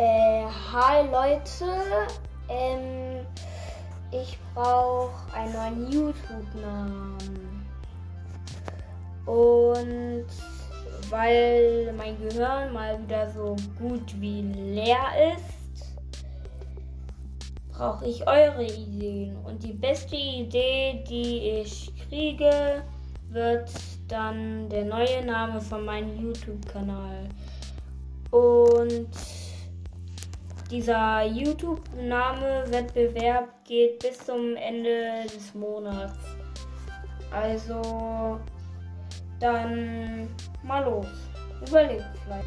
hi Leute, ähm, ich brauche einen neuen YouTube-Namen. Und weil mein Gehirn mal wieder so gut wie leer ist, brauche ich eure Ideen. Und die beste Idee, die ich kriege, wird dann der neue Name von meinem YouTube-Kanal. Und dieser YouTube-Name-Wettbewerb geht bis zum Ende des Monats. Also dann mal los. Überlegt vielleicht.